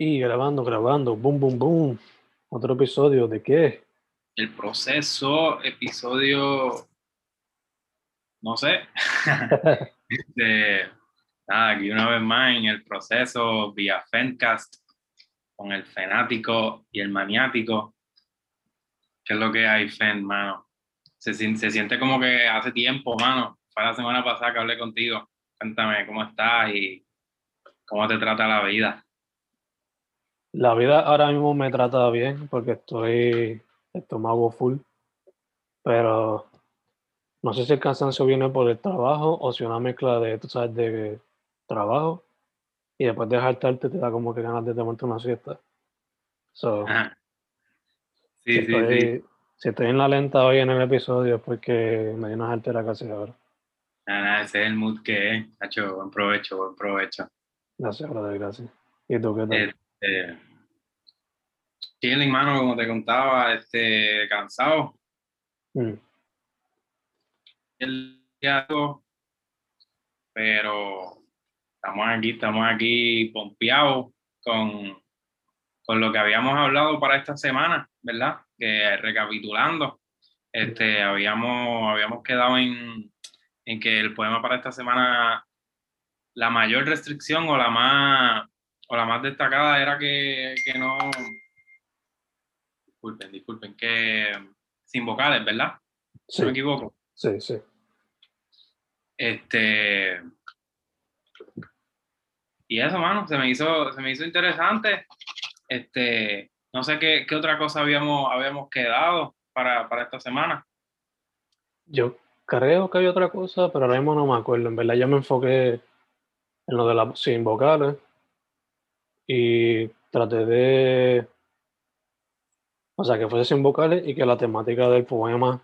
Y grabando, grabando, boom, boom, boom. Otro episodio de qué? El proceso, episodio, no sé. de, nada, aquí una vez más en el proceso vía Fencast con el fanático y el maniático. ¿Qué es lo que hay, Fen, mano? Se, se siente como que hace tiempo, mano. Fue la semana pasada que hablé contigo. Cuéntame cómo estás y cómo te trata la vida. La vida ahora mismo me trata bien porque estoy estómago full, pero no sé si el cansancio viene por el trabajo o si una mezcla de, tú sabes, de trabajo y después de jaltarte te da como que ganas de tomarte una siesta. So, sí, si, sí, estoy, sí. si estoy en la lenta hoy en el episodio es porque me dio una jaltera casi ahora. Nada, nada, ese es el mood que es. Hacho, buen provecho, buen provecho. Gracias, brother, gracias. ¿Y tú qué tal? Este, chilling, mano, como te contaba, este, cansado. Mm. El pero estamos aquí, estamos aquí pompeados con, con lo que habíamos hablado para esta semana, ¿verdad? Que recapitulando, este, habíamos, habíamos quedado en, en que el poema para esta semana, la mayor restricción o la más, o la más destacada era que, que no, disculpen, disculpen, que sin vocales, ¿verdad? Sí, No me equivoco. sí, sí. Este. Y eso, mano, se me hizo, se me hizo interesante. Este, no sé qué, qué otra cosa habíamos, habíamos quedado para, para esta semana. Yo creo que hay otra cosa, pero ahora mismo no me acuerdo. En verdad, yo me enfoqué en lo de las sin vocales y traté de. O sea, que fuese sin vocales y que la temática del poema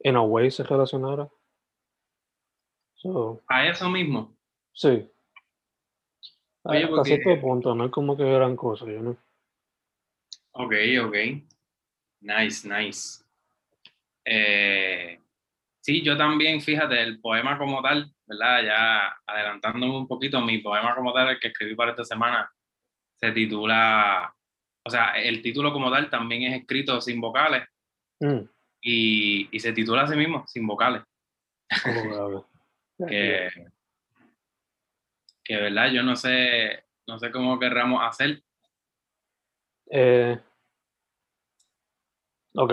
en a way se relacionara. So, A eso mismo. sí. Oye, Hasta porque- cierto punto, no es como que gran cosa, yo no. Ok, ok. Nice, nice. Eh, sí, yo también, fíjate, el poema como tal, ¿verdad? Ya adelantándome un poquito, mi poema como tal, el que escribí para esta semana, se titula, o sea, el título como tal también es escrito sin vocales Mm, y, y se titula así mismo, sin vocales. que. Que, ¿verdad? Yo no sé, no sé cómo querramos hacer. Eh, ok.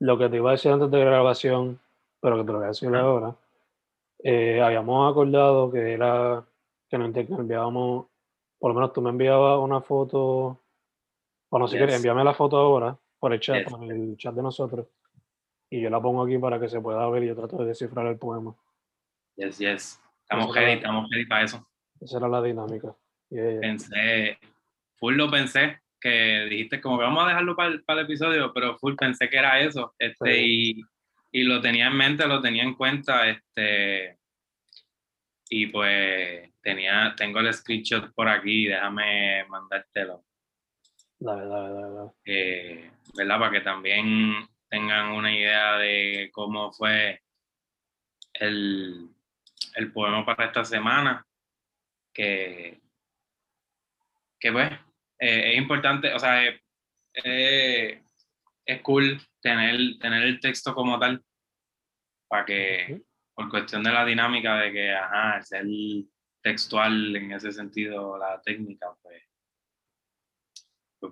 Lo que te iba a decir antes de la grabación, pero que te lo voy a decir ahora, eh, habíamos acordado que era que nos intercambiábamos, por lo menos tú me enviabas una foto, o no sé qué, Yes. envíame la foto ahora por el chat, Yes. por el chat de nosotros, y yo la pongo aquí para que se pueda ver y yo trato de descifrar el poema. Yes, yes. Estamos ready, estamos ready para eso. Esa era la dinámica. Yeah, yeah. pensé, full lo pensé, que dijiste como que vamos a dejarlo para el, para el episodio, pero full pensé que era eso, este, y, y lo tenía en mente, lo tenía en cuenta, este, y pues tenía, tengo el screenshot por aquí, déjame mandártelo, Dale, dale, dale, eh, ¿verdad? Para que también tengan una idea de cómo fue el, el poema para esta semana, que, que pues eh, es importante, o sea, eh, eh, es cool tener, tener el texto como tal, para que, por cuestión de la dinámica de que, ajá, el ser textual en ese sentido, la técnica, pues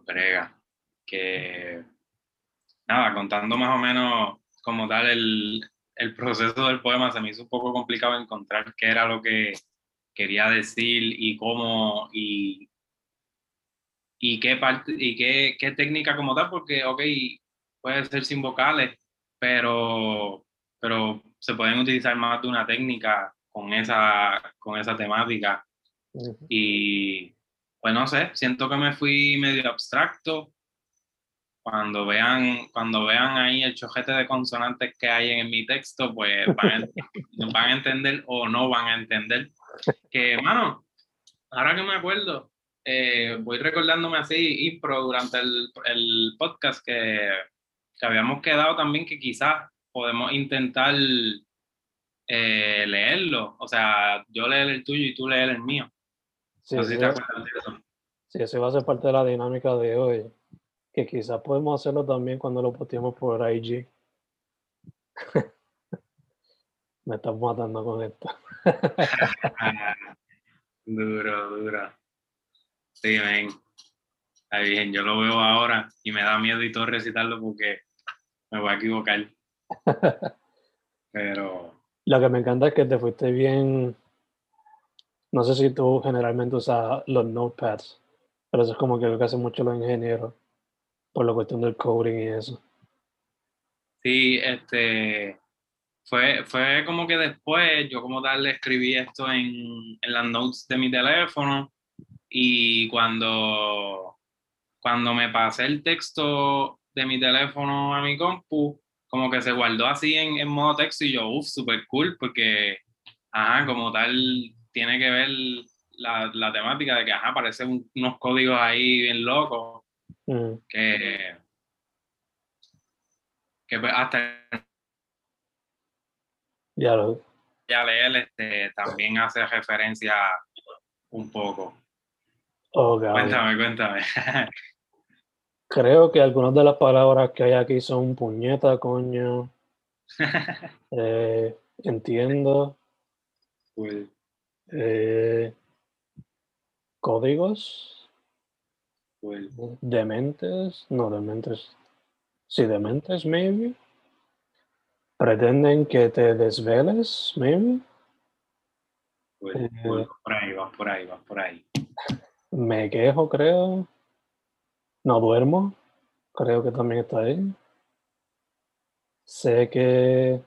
brega. Que, nada, contando más o menos como tal el, el proceso del poema, se me hizo un poco complicado encontrar qué era lo que quería decir y cómo y, y qué parte y qué, qué técnica como tal, porque ok, puede ser sin vocales, pero, pero se pueden utilizar más de una técnica con esa, con esa temática. Ujú. Y pues no sé, siento que me fui medio abstracto. Cuando vean, cuando vean ahí el chojete de consonantes que hay en mi texto, pues van, a- van a entender o no van a entender. Que, mano, ahora que me acuerdo, eh, voy recordándome así, impro, durante el, el podcast que, que habíamos quedado también que quizás podemos intentar eh, leerlo. O sea, yo leer el tuyo y tú leer el mío. Sí, no sé si sí, te acuerdas de eso. Sí, eso va a ser parte de la dinámica de hoy. Que quizás podemos hacerlo también cuando lo posteemos por IG. Me estás matando con esto. duro, duro. Sí, ven. Está bien, yo lo veo ahora y me da miedo y todo recitarlo porque me voy a equivocar. Pero. Lo que me encanta es que te fuiste bien. No sé si tú generalmente usas los notepads, pero eso es como que lo que hacen mucho los ingenieros por la cuestión del coding y eso. Sí, este. Fue, fue como que después yo como tal escribí esto en, en las notes de mi teléfono y cuando, cuando me pasé el texto de mi teléfono a mi compu, como que se guardó así en, en modo texto y yo, uff, súper cool, porque, ajá, como tal, tiene que ver la, la temática de que, ajá, aparecen unos códigos ahí bien locos, Mm, que, que pues, hasta ya lo. ya leer este, también hace referencia un poco. God. Cuéntame, cuéntame. Creo que algunas de las palabras que hay aquí son puñeta, coño. eh, entiendo. Cool. Eh, códigos. Cool. Dementes. No, dementes. Sí, dementes, maybe. Pretenden que te desveles, maybe. Cool, Eh, cool. Por ahí, vas por ahí, vas por ahí. Me quejo, creo. No duermo. Creo que también está ahí. Sé que.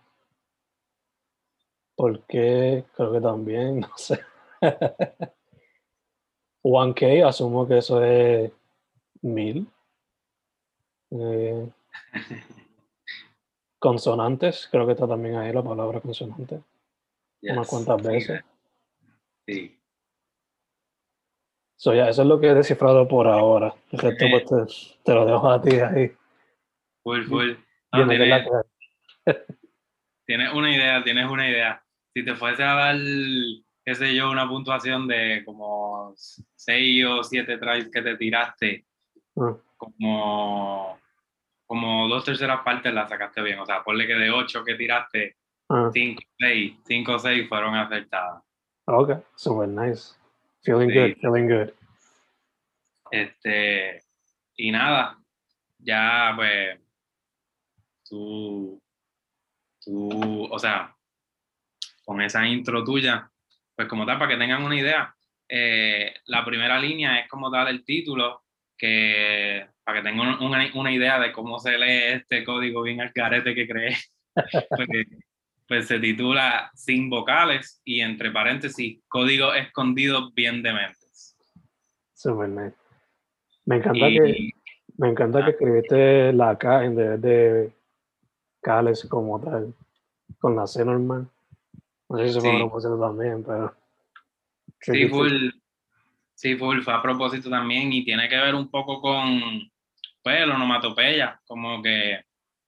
¿Por qué? Creo que también, no sé. 1K, asumo que eso es mil. Eh, consonantes, creo que está también ahí la palabra consonante. Unas Yes. cuantas Sí, veces. Sí. So, ya, eso es lo que he descifrado por ahora. El resto, pues, te, te lo dejo a ti ahí. Full, full. No, tienes, tienes una idea, tienes una idea. Si te fuese a dar, qué sé yo, una puntuación de como 6 o 7 tries que te tiraste, Ah, como, como dos terceras partes las sacaste bien. O sea, ponle que de 8 que tiraste, ah. 5 6, 5 o 6 fueron acertadas. Ok, super nice. Feeling Sí. good, feeling good. Este, y nada, ya pues tú, tú, o sea, con esa intro tuya, pues como tal, para que tengan una idea, eh, la primera línea es como tal el título, que para que tengan una, una idea de cómo se lee este código bien al carete que creé, pues, pues se titula Sin vocales y entre paréntesis, códigos escondidos bien dementes. Super nice. Me encanta Y, que, me encanta que Ah. escribiste la K en vez de Cales como tal, con la C normal. No sé si fue a Sí. propósito también, pero. Sí, full, sí, full, fue a propósito también y tiene que ver un poco con, pues, la onomatopeya, como que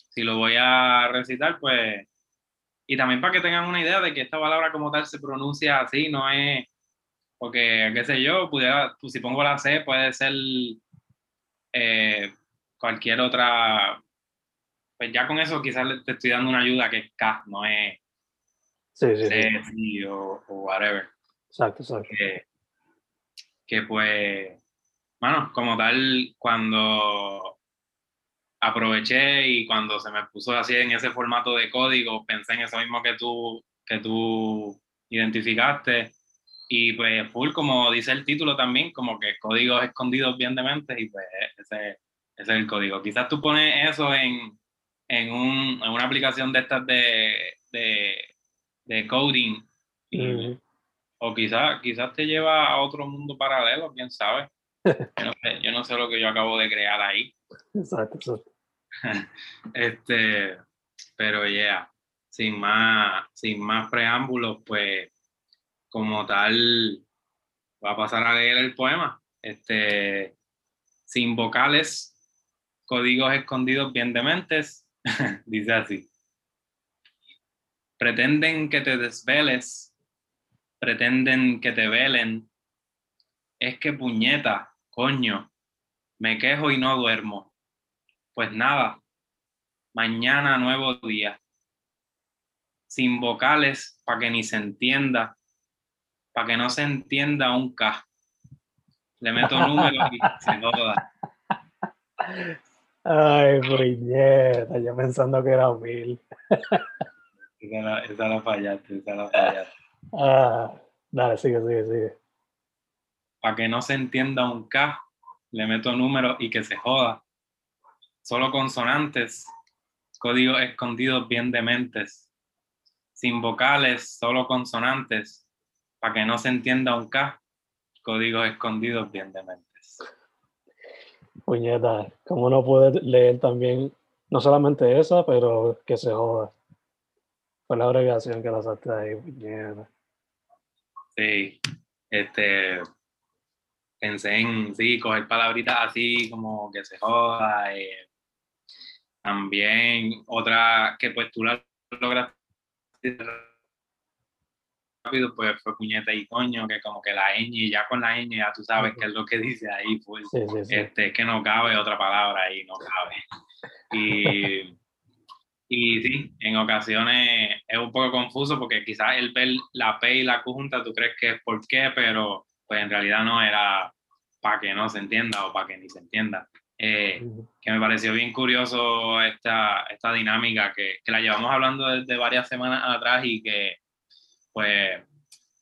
si lo voy a recitar, pues, y también para que tengan una idea de que esta palabra como tal se pronuncia así, no es, porque, qué sé yo, pudiera, pues, si pongo la C, puede ser eh, cualquier otra, pues ya con eso quizás te estoy dando una ayuda que es K, no es Sí, sí, sí. O, o whatever. Exacto, exacto. que, que pues, bueno, como tal, cuando aproveché y cuando se me puso así en ese formato de código, pensé en eso mismo que tú, que tú identificaste. Y pues, full, como dice el título también, como que códigos escondidos bien de mente, y pues ese, ese es el código. Quizás tú pones eso en, en, un, en una aplicación de estas de, de, de coding y, o quizás quizás te lleva a otro mundo paralelo, quién sabe. Yo no sé, yo no sé lo que yo acabo de crear ahí. Exacto, exacto. Este, pero ya, sin más, sin más preámbulos, pues como tal, va a pasar a leer el poema. Este, sin vocales, códigos escondidos bien dementes, dice así. Pretenden que te desveles, pretenden que te velen. Es que puñeta, coño, me quejo y no duermo. Pues nada, mañana nuevo día. Sin vocales para que ni se entienda, para que no se entienda un K. Le meto números y se joda. Ay, puñeta, yo pensando que era mil. esa, la, esa la fallaste, esa la fallaste. Ah, dale, sigue, sigue, sigue. Para que no se entienda un K, le meto números y que se joda. Solo consonantes, códigos escondidos bien dementes. Sin vocales, solo consonantes. Para que no se entienda un K, códigos escondidos bien dementes. Puñeta, ¿cómo no puede leer también, no solamente esa, pero que se joda? Fue la abreviación que la sacaste ahí, puñeta. Sí, este, pensé en, sí, coger palabritas así como que se joda. eh, también otra que pues tú la logras rápido, pues fue puñeta y coño, que como que la ñ, ya con la ñ ya tú sabes qué es lo que dice ahí, pues, Sí, sí, sí. este, que no cabe otra palabra ahí, no cabe. Y, y sí, en ocasiones es un poco confuso porque quizás el ver la P y la Q juntas tú crees que es por qué, pero pues en realidad no era para que no se entienda o para que ni se entienda. Eh, que me pareció bien curioso esta, esta dinámica que, que la llevamos hablando desde varias semanas atrás y que pues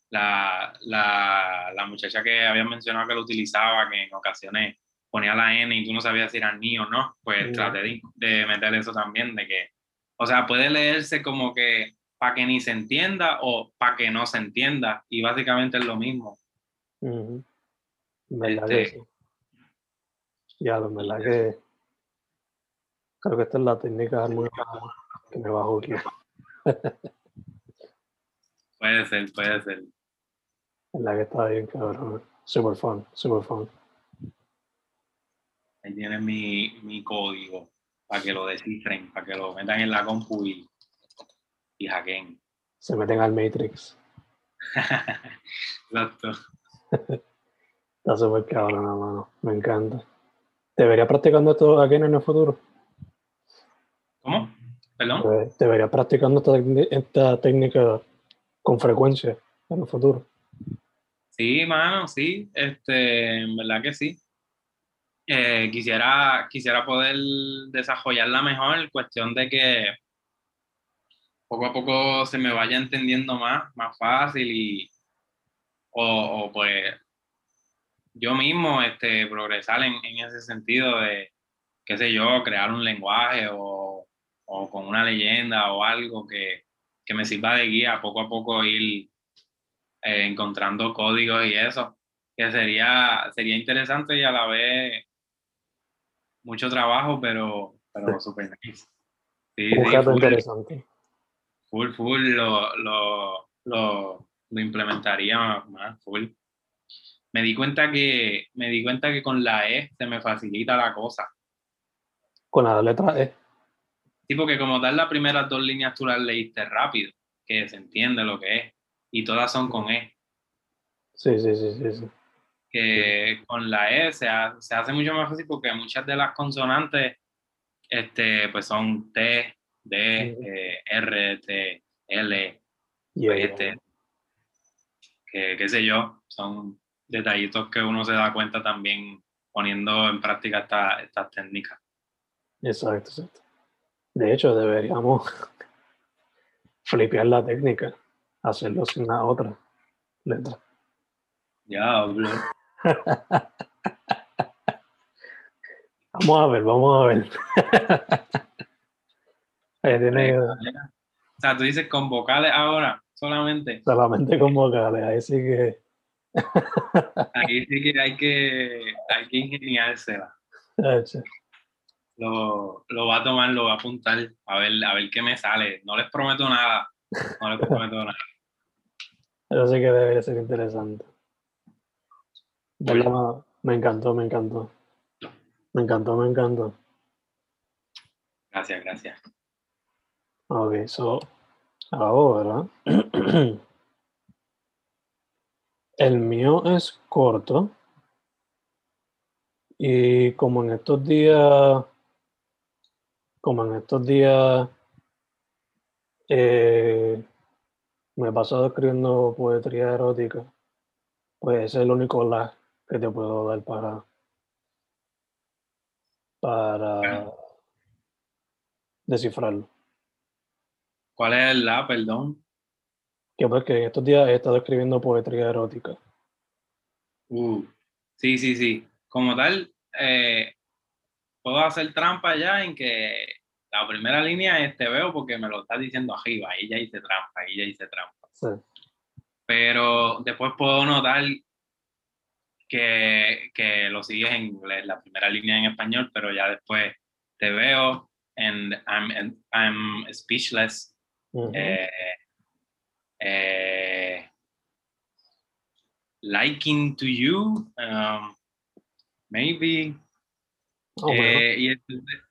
la, la, la muchacha que había mencionado que lo utilizaba, que en ocasiones ponía la N y tú no sabías si era ni o no, pues Ya. traté de, de meter eso también, de que, o sea, puede leerse como que para que ni se entienda o para que no se entienda, y básicamente es lo mismo. Verdad que Este-. Ya, en verdad que creo que esta es la técnica muy buena que me bajo aquí. Puede ser, puede ser. La que está bien, cabrón. Super fun, super fun. Ahí tienes mi, mi código para que lo descifren, para que lo metan en la compu y, y hackeen. Se meten al Matrix. Exacto. Está súper cabrón, hermano. Me encanta. ¿Debería practicando esto aquí en el futuro? ¿Cómo? ¿Perdón? Debe- Debería practicando esta, esta técnica con frecuencia en el futuro. Sí, mano, sí. Este, en verdad que sí. Eh, quisiera, quisiera poder desarrollarla mejor, cuestión de que poco a poco se me vaya entendiendo más, más fácil y o, o, pues yo mismo este, progresar en, en ese sentido de, qué sé yo, crear un lenguaje o, o con una leyenda o algo que, que me sirva de guía, poco a poco ir eh, encontrando códigos y eso, que sería, sería interesante y a la vez mucho trabajo, pero, pero súper nice. Sí, Un sí, full, interesante. full, full, lo, lo, lo, lo implementaría más, full. Me di cuenta que, me di cuenta que con la E se me facilita la cosa. Con la letra E. Sí, porque como tal las primeras dos líneas tú las leíste rápido, que se entiende lo que es, y todas son con E. Sí, sí, sí, sí. sí. Que con la E se, ha- se hace mucho más fácil porque muchas de las consonantes este, pues son T, D, eh, R, T, L, Yeah, yeah, este, que qué sé yo, son detallitos que uno se da cuenta también poniendo en práctica esta- estas técnicas. Exacto, exacto. De hecho, deberíamos flipear la técnica, hacerlo sin la otra letra. Diablo. Vamos a ver, vamos a ver. Ahí tiene O sea, tú dices con vocales ahora solamente. solamente con vocales, ahí sí que Aquí sí que hay que, hay que ingeniársela. Lo, lo va a tomar, lo va a apuntar, a ver, a ver qué me sale. No les prometo nada. No les prometo nada. Eso sí que debería ser interesante. Me encantó, me encantó. Me encantó, me encantó. Gracias, gracias. Ok, so ahora el mío es corto, Y como en estos días, como en estos días, eh, me he pasado escribiendo poesía erótica, pues es el único lag que te puedo dar para, para descifrarlo. ¿Cuál es el la, perdón? Que porque en estos días he estado escribiendo poesía erótica. Uh, sí, sí, sí. Como tal, eh, puedo hacer trampa ya en que la primera línea es te veo porque me lo estás diciendo arriba, ahí ya hice trampa, ahí ya hice trampa. Sí. Pero después puedo notar que, que lo sigues en inglés, la primera línea en español, pero ya después te veo and I'm, I'm speechless. Eh, eh, liking to you, um, maybe. Bueno. Eh, y entonces,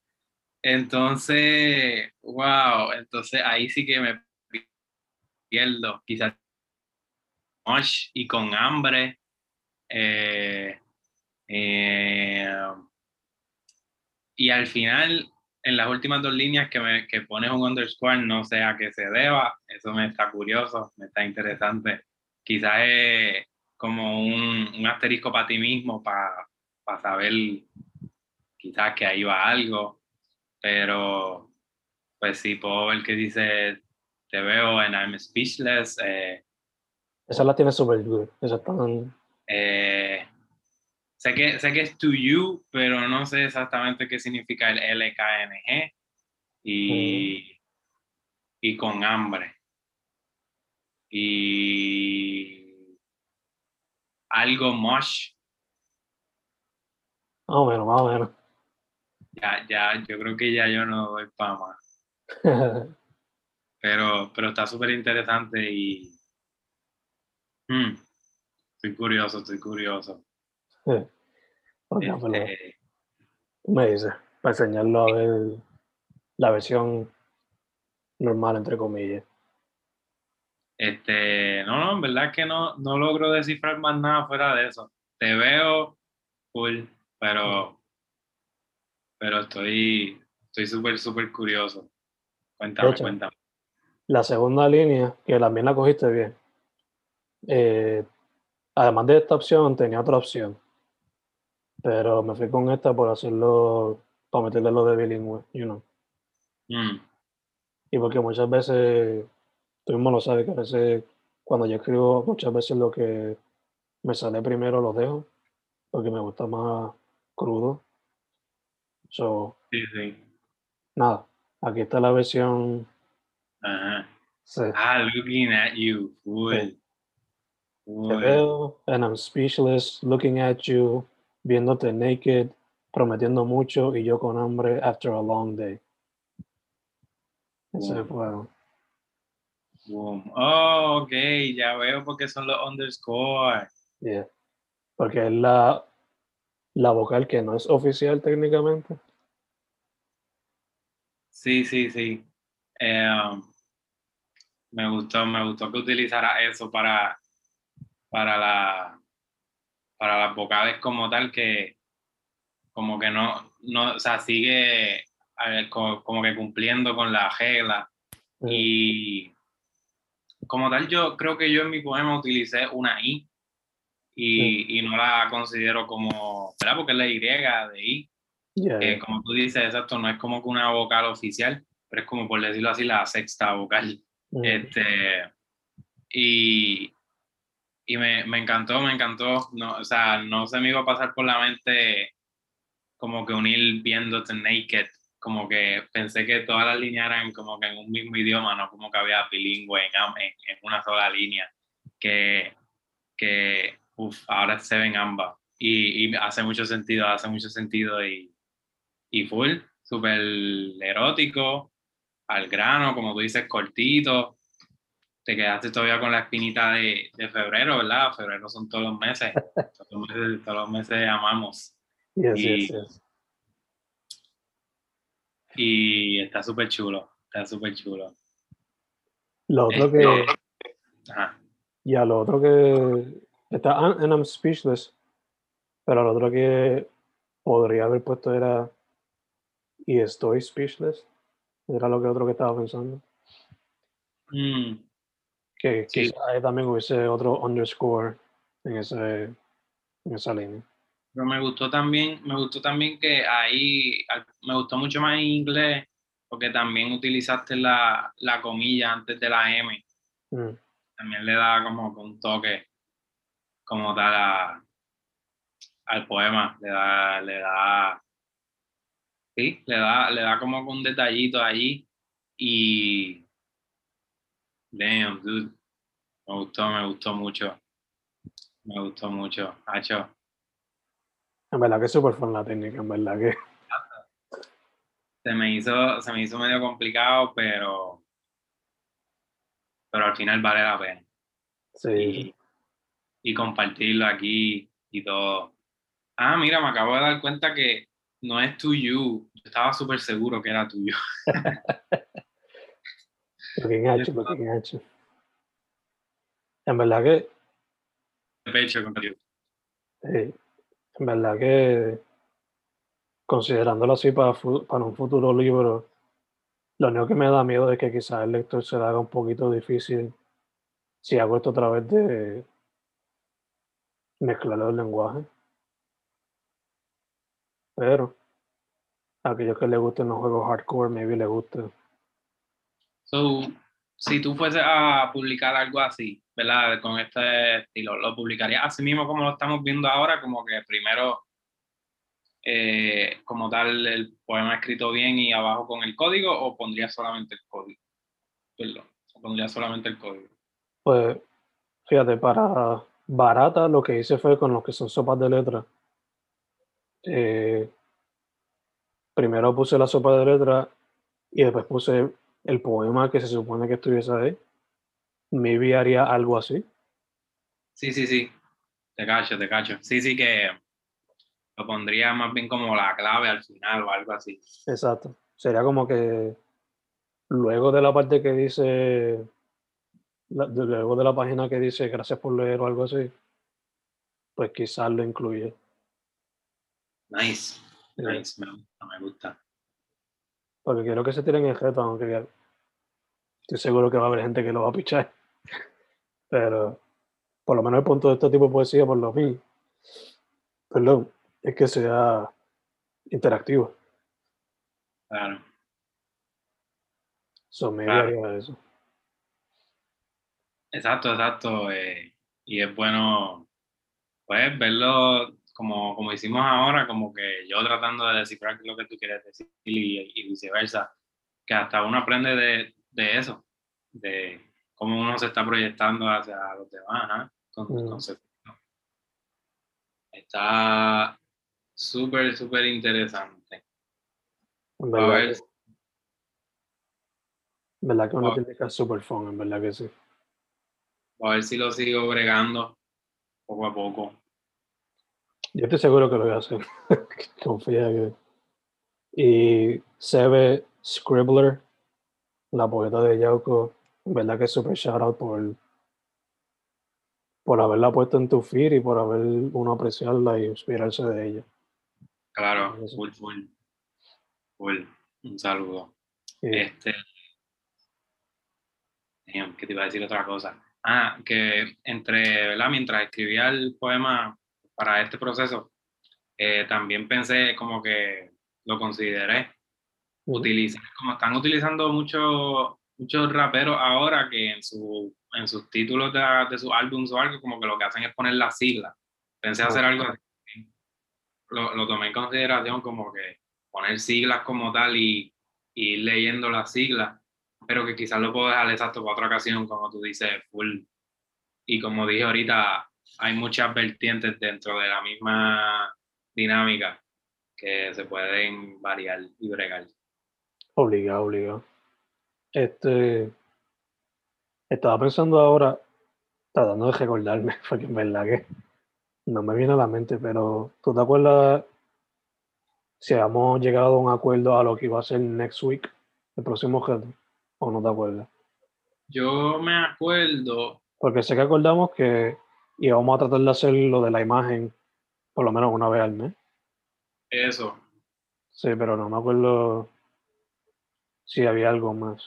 entonces, wow, entonces ahí sí que me pierdo, quizás much y con hambre. Eh, eh, y al final, en las últimas dos líneas que, me, que pones un underscore, no sé a qué se deba, eso me está curioso, me está interesante. Quizás es como un, un asterisco para ti mismo, para saber quizás que ahí va algo, pero pues sí, puedo ver que dice, te veo en I'm speechless. eh, Esa la tiene super good. Esa está eh, sé, que, sé que es to you, pero no sé exactamente qué significa el LKNG y, y con hambre. Y algo mosh, Más o menos, más o menos. ya, ya, yo creo que ya yo no doy para más. Pero, pero está súper interesante y mm, estoy curioso, estoy curioso. Ok, pues Este, me dice, para enseñarlo a ver la versión normal, entre comillas. Este, no, no, en verdad que no, no logro descifrar más nada fuera de eso. Te veo cool, pero, pero estoy, estoy súper, súper curioso. Cuéntame, hecho. cuéntame. La segunda línea, que también la cogiste bien. eh, además de esta opción, tenía otra opción. Pero me fui con esta por hacerlo, para meterle lo de bilingüe, you know. Mm, Y porque muchas veces, tú mismo lo sabes, que a veces cuando yo escribo, muchas veces lo que me sale primero lo dejo, porque me gusta más crudo. So, sí, sí. nada, aquí está la versión Ajá. C. Ah, looking at you. Cool. Cool. veo, and I'm speechless, looking at you, viéndote naked, prometiendo mucho y yo con hambre after a long day. Ese Wow. fue, Boom. Oh, ok, ya veo por qué son los underscore. yeah. Porque es la, la vocal que no es oficial técnicamente. Sí, sí, sí. Eh, um, me gustó, me gustó que utilizara eso para, para la, para las vocales como tal, que como que no, no, o sea, sigue eh, co- como que cumpliendo con la regla. Y como tal, yo creo que yo en mi poema utilicé una I y, y no la considero como, ¿verdad? Porque es la Y de I, yeah, que como tú dices, exacto, no es como que una vocal oficial, pero es como por decirlo así, la sexta vocal. Este, y y me, me encantó, me encantó. No, o sea, no se me iba a pasar por la mente como que unir viéndote naked. Como que pensé que todas las líneas eran como que en un mismo idioma, no como que había bilingüe en, en, en una sola línea. Que, que uf, ahora se ven ambas. Y, y hace mucho sentido, hace mucho sentido. Y, y full, súper erótico, al grano, como tú dices, cortito te quedaste todavía con la espinita de, de febrero, ¿verdad? Febrero son todos los meses. Todos los meses, todos los meses amamos. yes, y- yes, yes. Y está súper chulo. Está súper chulo. Lo otro Este, que, Ajá. ya lo otro que está, and I'm speechless, pero lo otro que podría haber puesto era y estoy speechless. Era lo que otro que estaba pensando. Mm, Que Sí. quizá también hubiese otro underscore en, ese, en esa línea. Pero me gustó también, me gustó también que ahí, me gustó mucho más en inglés, porque también utilizaste la, la comilla antes de la M. Mm, También le da como un toque como tal a- al poema. Le da, le da, sí, le da, le da como un detallito allí. Y damn, dude. Me gustó, me gustó mucho. Me gustó mucho. Hacho. En verdad que es súper fun la técnica, en verdad que. se me hizo, se me hizo medio complicado, pero, pero al final vale la pena. Sí, Y, y compartirlo aquí y todo. Ah, mira, me acabo de dar cuenta que no es tuyo. Yo estaba súper seguro que era tuyo. Looking at you, looking at you. En verdad que, De pecho eh, en verdad que, considerándolo así para, un futuro libro, lo único que me da miedo es que quizás el lector se le haga un poquito difícil si hago esto a través de mezclar los lenguajes. Pero a aquellos que les gusten los juegos hardcore, maybe les guste. So, si tú fueses a publicar algo así, ¿verdad? Con este estilo, ¿lo publicarías así mismo como lo estamos viendo ahora? Como que primero, eh, como tal, el poema escrito bien y abajo con el código, o pondrías solamente el código? Perdón, pondrías solamente el código. Pues, fíjate, para barata lo que hice fue con los que son sopas de letras. Eh, primero puse la sopa de letras y después puse el poema que se supone que estuviese ahí. Maybe haría algo así. Sí, sí, sí. Te cacho, te cacho. Sí, sí que lo pondría más bien como la clave al final o algo así. Exacto. Sería como que luego de la parte que dice, luego de la página que dice gracias por leer o algo así, pues quizás lo incluye. Nice, nice, me gusta, me gusta. Porque quiero que se tiren el reto, aunque estoy seguro que va a haber gente que lo va a pichar. Pero por lo menos el punto de este tipo de poesía, por lo menos, perdón, es que sea interactivo. Claro. So, maybe Claro. eso. Exacto, exacto. eh, y es bueno, pues, verlo como, como hicimos ahora, como que yo tratando de descifrar lo que tú quieres decir y, y viceversa, que hasta uno aprende de, de eso, de cómo uno se está proyectando hacia los demás, ¿ah? con Mm. conceptos. Está súper, súper interesante. A ver, que- verdad que una técnica súper fun, en verdad que sí. a ver si lo sigo bregando poco a poco. Yo estoy seguro que lo voy a hacer. Confía que. Y Sebe Scribbler, la poeta de Yauco, en verdad que es súper shout out por, por haberla puesto en tu feed y por haber uno apreciarla y inspirarse de ella. Claro, full, full, full. Un saludo. Y- Este. damn, que te iba a decir otra cosa. Ah, que entre, ¿verdad? Mientras escribía el poema para este proceso, eh, también pensé como que lo consideré. Utilizar, como están utilizando muchos muchos raperos ahora que en, su, en sus títulos de, de sus álbumes o algo, como que lo que hacen es poner las siglas. Pensé hacer algo así. Lo, lo tomé en consideración como que poner siglas como tal y, y ir leyendo las siglas, pero que quizás lo puedo dejar exacto para otra ocasión, como tú dices, full. Y como dije ahorita, hay muchas vertientes dentro de la misma dinámica que se pueden variar y bregar. Obligado, obligado. Este. Estaba pensando ahora, tratando de recordarme, porque en verdad que no me viene a la mente, pero ¿tú te acuerdas si habíamos llegado a un acuerdo a lo que iba a ser next week, el próximo reto? ¿O no te acuerdas? Yo me acuerdo, Porque sé que acordamos que íbamos a tratar de hacer lo de la imagen por lo menos una vez al mes. Eso. Sí, pero no me acuerdo si había algo más.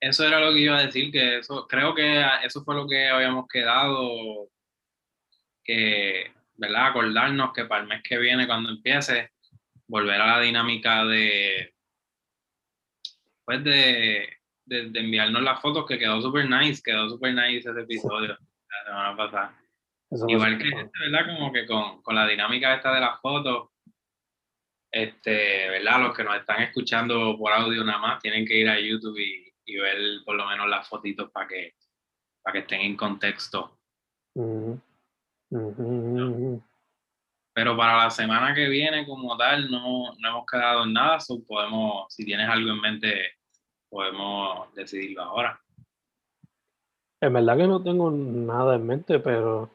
Eso era lo que iba a decir, que eso, creo que eso fue lo que habíamos quedado, que, ¿verdad? Acordarnos que para el mes que viene, cuando empiece, volver a la dinámica de, pues de, de, enviarnos las fotos, que quedó súper nice, quedó súper nice ese episodio la semana pasada. Igual que este, ¿verdad? Como que con, con la dinámica esta de las fotos, este, ¿verdad? Los que nos están escuchando por audio nada más tienen que ir a YouTube y, y ver por lo menos las fotitos para que, para que estén en contexto. Pero para la semana que viene, como tal, no, no hemos quedado en nada. podemos, si tienes algo en mente, podemos decidirlo ahora. En verdad que no tengo nada en mente, pero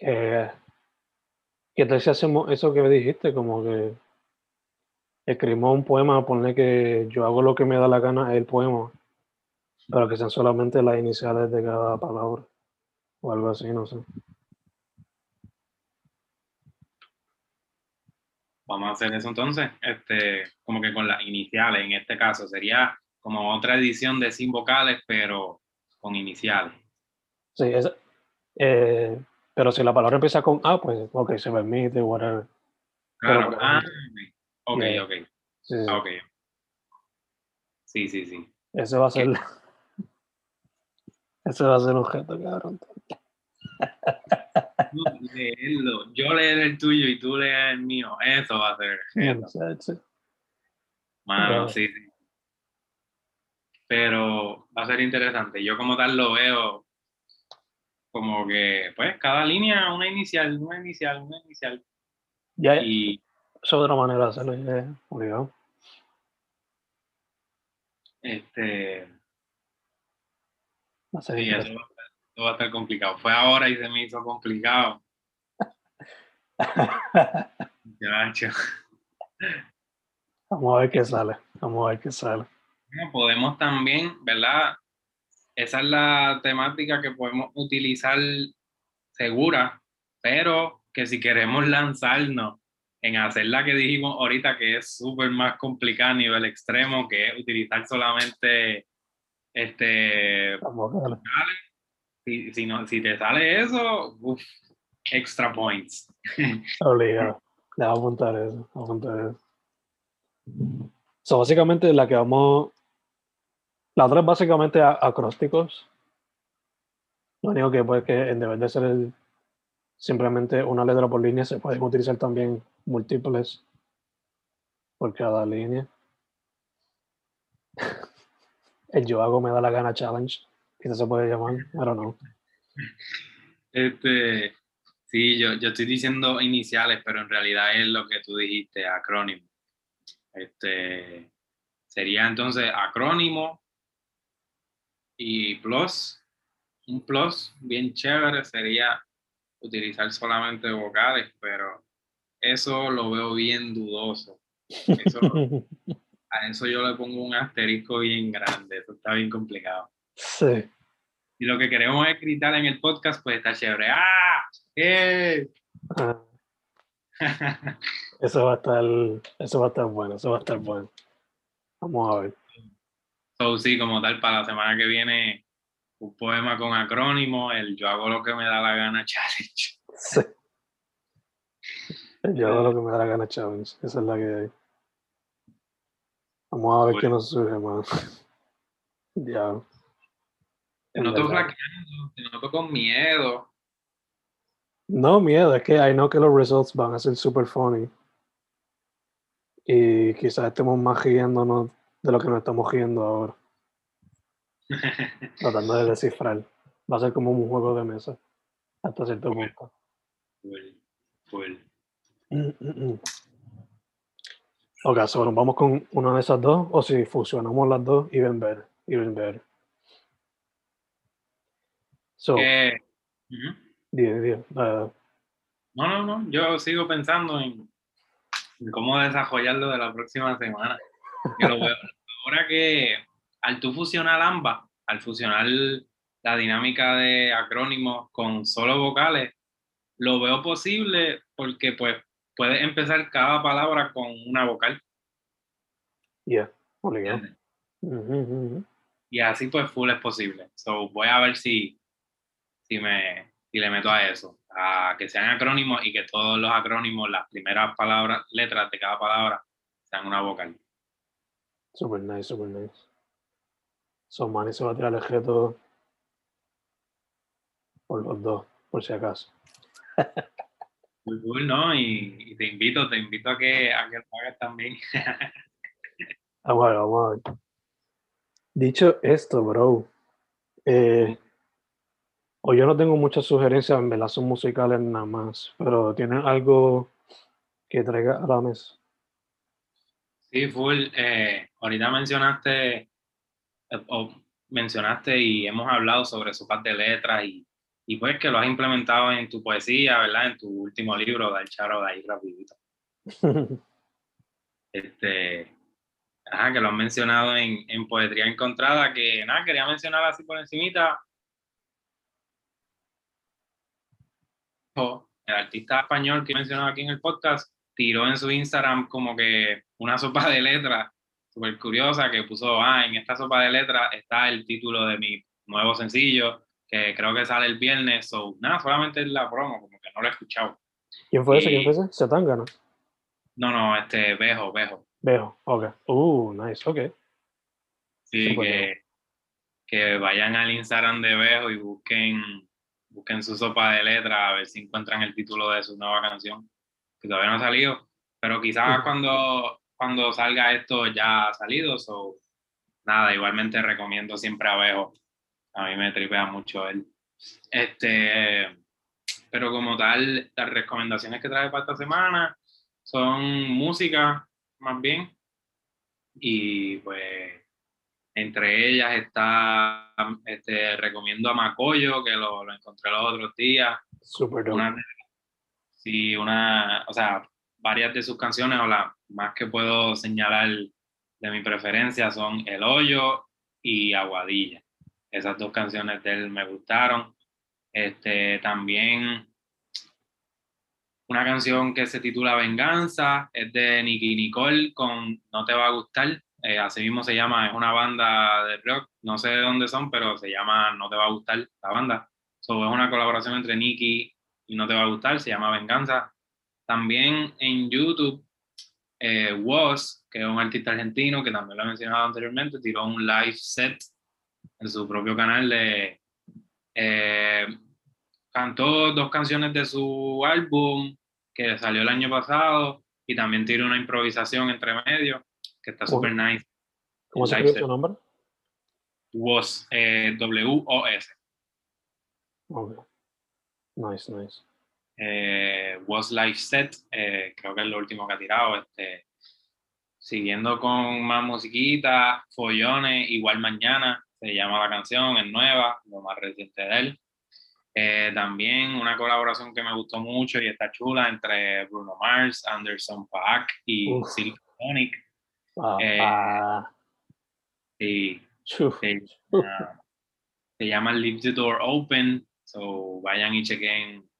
eh, ¿qué tal si hacemos eso que me dijiste? Como que escribimos un poema, ponle que yo hago lo que me da la gana el poema, pero que sean solamente las iniciales de cada palabra o algo así, no sé. Vamos a hacer eso entonces, este, como que con las iniciales, en este caso, sería como otra edición de sin vocales, pero con iniciales. Sí, es, eh, pero si la palabra empieza con A, pues ok, se permite, whatever. Claro, ah, Ok, ok. Sí, sí. Ah, Sí, sí, sí. Ese va a ser. Ese va a ser un objeto, cabrón. Yo leer el tuyo y tú leer el mío. Eso va a ser. Sí, Mano, sí, sí. Pero va a ser interesante. Yo como tal lo veo como que, pues, cada línea, una inicial, una inicial, una inicial. Ya, y es otra manera de hacerlo, ya, obligado. Este. No sé. Sí, eso va, a estar, complicado. Fue ahora y se me hizo complicado. ya, Vamos a ver qué sale. Vamos a ver qué sale. Podemos también, ¿verdad? Esa es la temática que podemos utilizar segura, pero que si queremos lanzarnos en hacer la que dijimos ahorita, que es súper más complicada a nivel extremo, que es utilizar solamente este si, si, no, si te sale eso, uff, extra points. Obligado. Le voy a apuntar eso. a apuntar eso. So, básicamente la que vamos. La otra es básicamente acrósticos. Lo único que puede que en vez de ser el, simplemente una letra por línea, se pueden utilizar también múltiples por cada línea. El yo hago me da la gana challenge, quizás se puede llamar, I don't. Este, sí, yo, yo estoy diciendo iniciales, pero en realidad es lo que tú dijiste, acrónimo. Este, sería entonces acrónimo y plus, un plus bien chévere sería utilizar solamente vocales, pero eso lo veo bien dudoso. a eso yo le pongo un asterisco bien grande, eso está bien complicado. Sí. Y lo que queremos es gritar en el podcast, pues está chévere. ¡Ah! ¡Eh! Ah. eso va a estar, eso va a estar bueno, eso va a estar bueno. Vamos a ver. So, sí, como tal, para la semana que viene, un poema con acrónimo, el yo hago lo que me da la gana challenge. Sí. Yo hago lo que me da la gana, Challenge. Esa es la que hay. Vamos a ver qué nos surge, man. ya. Te noto flaqueando, te noto con miedo. No, miedo, es que I know que los results van a ser super funny. Y quizás estemos más riéndonos de lo que nos estamos riendo ahora. Tratando de descifrar. Va a ser como un juego de mesa. Hasta cierto punto. Mm, mm, mm. Ok, so, nos vamos con una de esas dos, o si fusionamos las dos, even better, even better. So, uh no, no, no, yo sigo pensando en, cómo desarrollarlo de la próxima semana. Ahora que al tú fusionar ambas, al fusionar la dinámica de acrónimos con solo vocales, lo veo posible porque pues puedes empezar cada palabra con una vocal. Yeah, obligado. ujú. Y así pues full es posible. So voy a ver si, si me si le meto a eso, a que sean acrónimos y que todos los acrónimos, las primeras palabras, letras de cada palabra, sean una vocal. Super nice, super nice. So, Manny se va a tirar el reto por los dos, por si acaso. Muy cool, ¿no? Y, y te invito, te invito a que, a que lo hagas también. Vamos a ver, vamos a ver. Dicho esto, bro, eh, o yo no tengo muchas sugerencias, en son musicales nada más, pero ¿tienen algo que traiga a la mesa? Sí, full. eh, ahorita mencionaste, eh, o mencionaste y hemos hablado sobre parte de letras y, y pues que lo has implementado en tu poesía, ¿verdad? En tu último libro, Dar Charo, de ahí rapidito. Este, ajá, que lo has mencionado en, en Poetría Encontrada, que nada, quería mencionar así por encimita. El artista español que he mencionado aquí en el podcast tiró en su Instagram como que una sopa de letras súper curiosa que puso, ah, en esta sopa de letras está el título de mi nuevo sencillo, que creo que sale el viernes, o nada, solamente la promo, como que no lo he escuchado. ¿Quién fue ese? ¿Quién Y- fue ese? Setangana. No, no, este, Bejo, Bejo. Veo, ok. Uh, nice, ok. Sí, que, que vayan al Instagram de Bejo y busquen, busquen su sopa de letras a ver si encuentran el título de su nueva canción, que todavía no ha salido, pero quizás cuando, cuando salga esto ya ha salido, so, nada, igualmente recomiendo siempre a Bejo, a mí me tripea mucho él. Este, pero como tal, las recomendaciones que trae para esta semana son música, más bien, y pues entre ellas está, este, recomiendo a Macoyo, que lo, lo encontré los otros días. Dope. Una, sí, una, o sea, varias de sus canciones, o las más que puedo señalar de mi preferencia son El Hoyo y Aguadilla. Esas dos canciones de él me gustaron. Este, también una canción que se titula Venganza, es de Nicky Nicole con No Te Va a Gustar. Eh, así mismo se llama, es una banda de rock, no sé de dónde son, pero se llama No Te Va a Gustar la banda. So, es una colaboración entre Nicky y No Te Va a Gustar, se llama Venganza. También en YouTube, eh, Was, que es un artista argentino que también lo he mencionado anteriormente, tiró un live set en su propio canal de... eh, cantó dos canciones de su álbum que salió el año pasado y también tiró una improvisación entre medio que está súper nice. ¿Cómo se escribe su nombre? Was, eh, W-O-S. Ok. Nice, nice. Eh, Was Life Set, eh, creo que es lo último que ha tirado. Este, siguiendo con más musiquita, Follones, igual mañana, se llama la canción, es nueva, lo más reciente de él. Eh, también una colaboración que me gustó mucho y está chula entre Bruno Mars, Anderson Paak y. Silk Sonic. Eh, Papá. Sí, sí, ah, se llama Leave the Door Open, so vayan y chequen.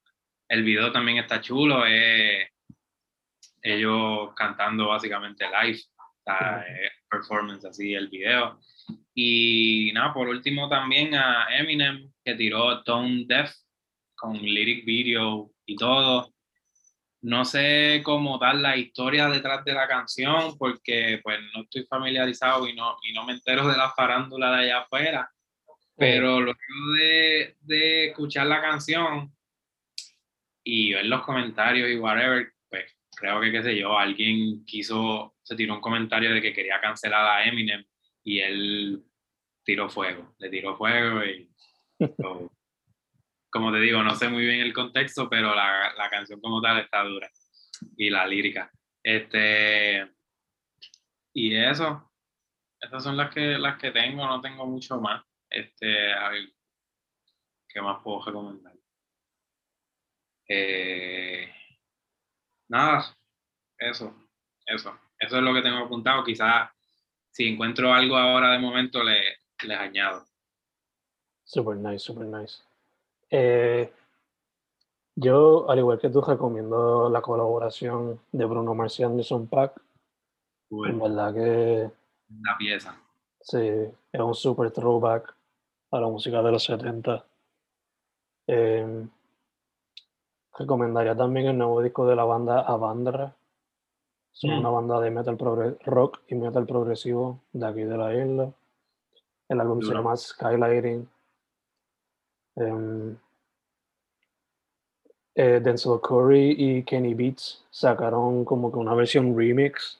El video también está chulo, es ellos cantando básicamente live, o sea, Ujú. es performance así el video. Y nada, por último también a Eminem, que tiró Tone Deaf con lyric video y todo. No sé cómo tal la historia detrás de la canción, porque pues no estoy familiarizado y no, y no me entero de la farándula de allá afuera. Pero luego de, de escuchar la canción y ver los comentarios y whatever, pues creo que, qué sé yo, alguien quiso, se tiró un comentario de que quería cancelar a Eminem y él tiró fuego, le tiró fuego y... como te digo, no sé muy bien el contexto, pero la, la canción como tal está dura. Y la lírica. Este... Y eso, esas son las que, las que tengo, no tengo mucho más. Este, ¿qué más puedo recomendar? Eh, nada, eso, eso. Eso es lo que tengo apuntado. Quizás si encuentro algo ahora de momento, le, les añado. Super nice, super nice. Eh, Yo, al igual que tú, recomiendo la colaboración de Bruno Mars y Anderson Paak. En verdad que. La pieza. Sí, es un super throwback a la música de los 70. Em, recomendaría también el nuevo disco de la banda Avandra. Son una mm. banda de metal rock y metal progresivo de aquí de la isla. El álbum se llama Skylighting. Um, Denzel Curry y Kenny Beats sacaron como que una versión remix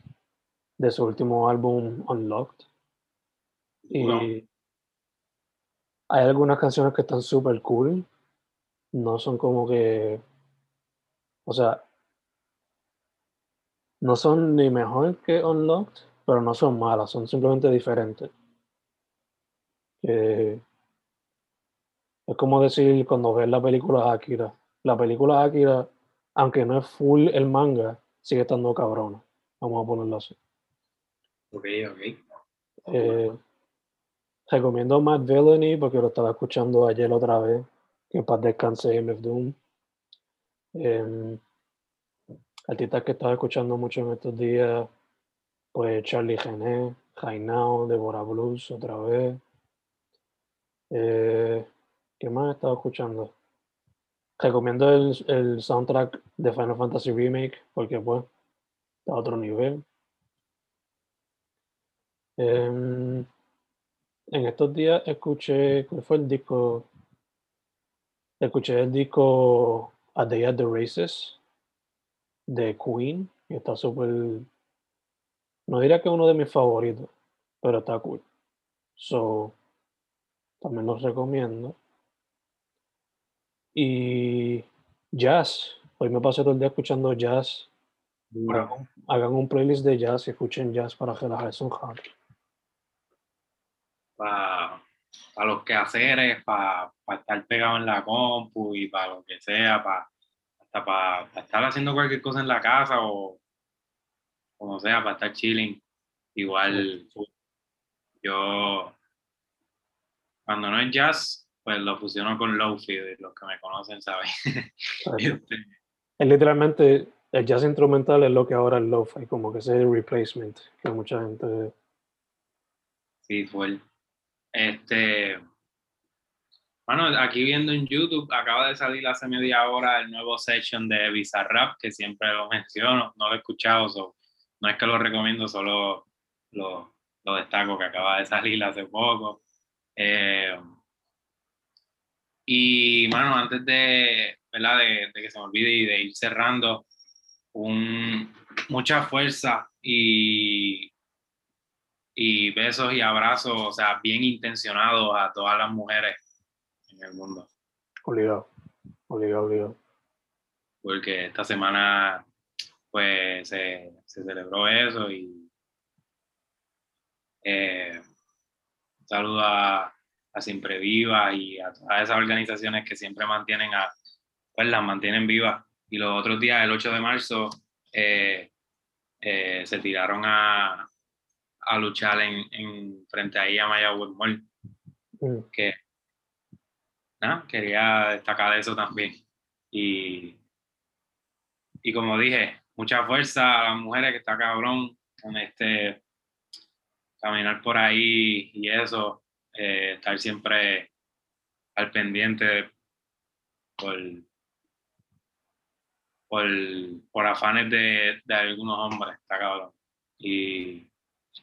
de su último álbum Unlocked. Y hay algunas canciones que están súper cool. No son como que. O sea. No son ni mejor que Unlocked, pero no son malas, son simplemente diferentes. es como decir cuando ves la película Akira. La película Akira, aunque no es full el manga, sigue estando cabrona. Vamos a ponerlo así. Ok, ok. Eh, recomiendo Mad Villainy porque lo estaba escuchando ayer otra vez. Que para descanse MF Doom. Eh, artistas que estaba escuchando mucho en estos días, pues Charlie Gené, Now, Deborah Blues otra vez. Eh, ¿Qué más he estado escuchando? Recomiendo el, el, soundtrack de Final Fantasy Remake porque pues está a otro nivel. Em, en estos días escuché, ¿cuál fue el disco? Escuché el disco A Day at the Races de Queen, y está súper, no diría que uno de mis favoritos, pero está cool. So, también los recomiendo. Y jazz, hoy me pasé todo el día escuchando jazz. Hagan, un playlist de jazz y escuchen jazz para relajarse un rato para, para los quehaceres, para, para estar pegado en la compu y para lo que sea, para, hasta para, estar haciendo cualquier cosa en la casa o como sea, para estar chilling. Igual yo, cuando no es jazz, pues lo fusiono con lofi, los que me conocen saben. Este, es literalmente, el jazz instrumental es lo que ahora es lo-fi, como que es el replacement, que mucha gente... Sí, fue este, bueno, aquí viendo en YouTube, acaba de salir hace media hora el nuevo session de Bizarrap, que siempre lo menciono, no lo he escuchado, no es que lo recomiendo, solo lo, lo, destaco, que acaba de salir hace poco. Eh, y, bueno, antes de, ¿verdad? De, de, que se me olvide y de ir cerrando, un, mucha fuerza y y besos y abrazos, o sea, bien intencionados a todas las mujeres en el mundo. Obligado, obligado, obligado. Porque esta semana, pues, se, celebró eso y eh, un saludo a, a Siempre Viva y a todas esas organizaciones que siempre mantienen a, pues las mantienen vivas. Y los otros días, el 8 de marzo, eh, eh, se tiraron a, a luchar en, en frente a Maya Mall. Mm. Que ¿no? quería destacar eso también. Y, y como dije, mucha fuerza a las mujeres que está cabrón con este caminar por ahí y eso, eh, estar siempre al pendiente por, por, por afanes de, de algunos hombres, está cabrón. Y,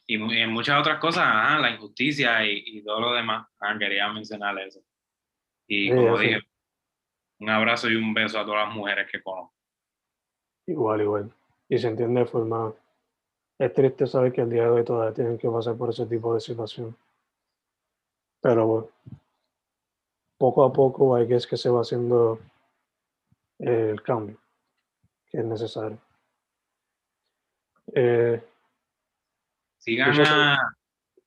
y en muchas otras cosas, la injusticia y, todo lo demás. quería mencionar eso. Y como dije, un abrazo y un beso a todas las mujeres que conozco. Igual, igual. Y se entiende de forma... Es triste saber que el día de hoy todavía tienen que pasar por ese tipo de situación. Pero bueno, poco a poco hay que es que se va haciendo el cambio que es necesario. Eh, Sigan a,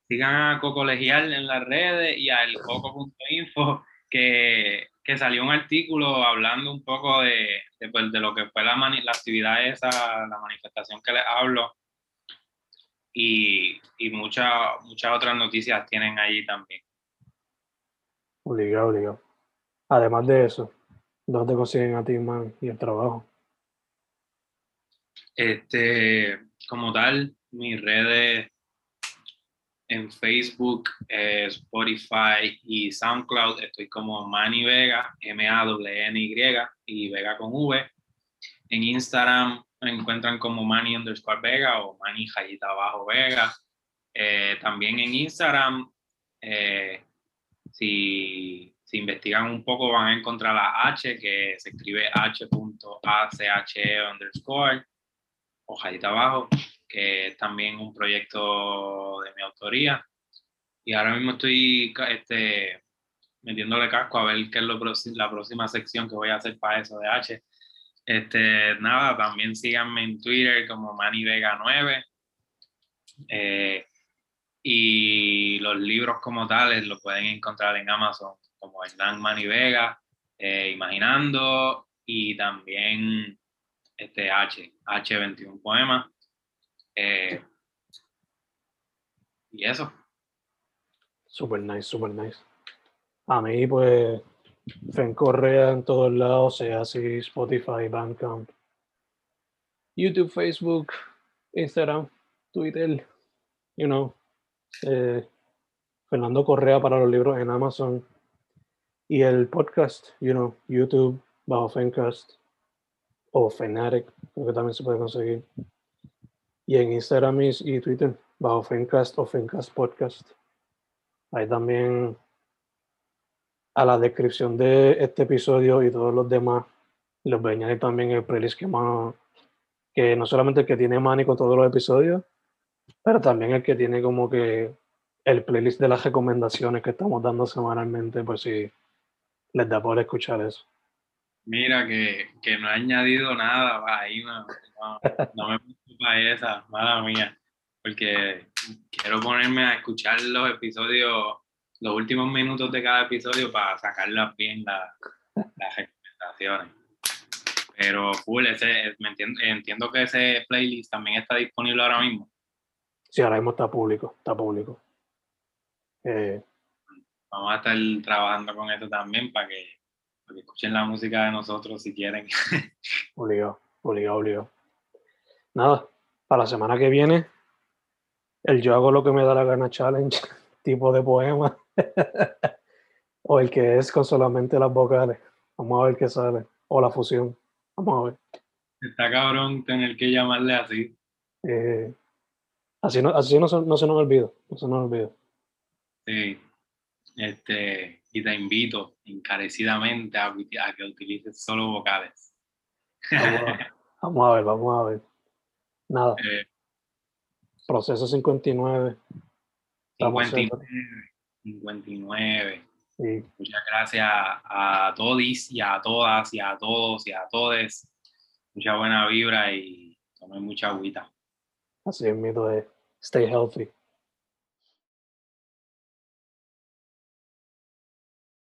sigan a Cocolegial en las redes y al coco.info que, que salió un artículo hablando un poco de, de, pues, lo que fue la, la actividad esa, la manifestación que les hablo y, y muchas muchas otras noticias tienen allí también. Obligado, obligado. Además de eso, ¿Dónde consiguen a ti, man, y el trabajo? Este, como tal, mis redes en Facebook, eh, Spotify y SoundCloud estoy como Manny Vega, M-A-N-Y y Vega con V. En Instagram me encuentran como Manny underscore Vega o Manny Jayita Abajo Vega. Eh, también en Instagram, eh, si, si, investigan un poco, van a encontrar la H, que se escribe h.ache underscore o Jayita Abajo que es también un proyecto de mi autoría. Y ahora mismo estoy este, metiéndole casco a ver qué es lo la próxima sección que voy a hacer para eso de H. Este, nada, también síganme en Twitter como ManiVega9. Eh, y los libros como tales los pueden encontrar en Amazon como Hernán Mani Vega, eh, Imaginando y también este H, H21 Poemas. Eh, y eso. Super nice, super nice. A mí, pues, Fen Correa en todos lados, sea así Spotify, Bandcamp, YouTube, Facebook, Instagram, Twitter, you know. Eh, Fernando Correa para los libros en Amazon. Y el podcast, you know, YouTube, bajo Fencast o Fanatic, creo que también se puede conseguir. Y en Instagram y Twitter, bajo Fencast o Fencast Podcast. Ahí también a la descripción de este episodio y todos los demás, les voy a añadir también el playlist que, más, que no solamente el que tiene Manny con todos los episodios, pero también el que tiene como que el playlist de las recomendaciones que estamos dando semanalmente, pues si les da por escuchar eso. Mira, que, que no he añadido nada, ahí no, me esa, mala mía, porque quiero ponerme a escuchar los episodios, los últimos minutos de cada episodio para sacarlas bien las recomendaciones. Pero ese, me entiendo, entiendo que ese playlist también está disponible ahora mismo. Sí, ahora mismo está público, está público. Eh, Vamos a estar trabajando con eso también para que escuchen la música de nosotros si quieren. obligado, obligado, obligado. Nada, para la semana que viene, el yo hago lo que me da la gana challenge, tipo de poema, o el que es con solamente las vocales. Vamos a ver qué sale, o la fusión. Vamos a ver. Está cabrón tener que llamarle así. Eh, así no, así no, no se nos olvida, no se nos olvida. Sí, este, y te invito encarecidamente a, que utilices solo vocales. Vamos a, ver, vamos a ver. Nada. Eh, Proceso 59. 59. 59. Muchas gracias a todos y a todas y a todos y a todes. Mucha buena vibra y tomen mucha agüita. Así es, mito de stay healthy.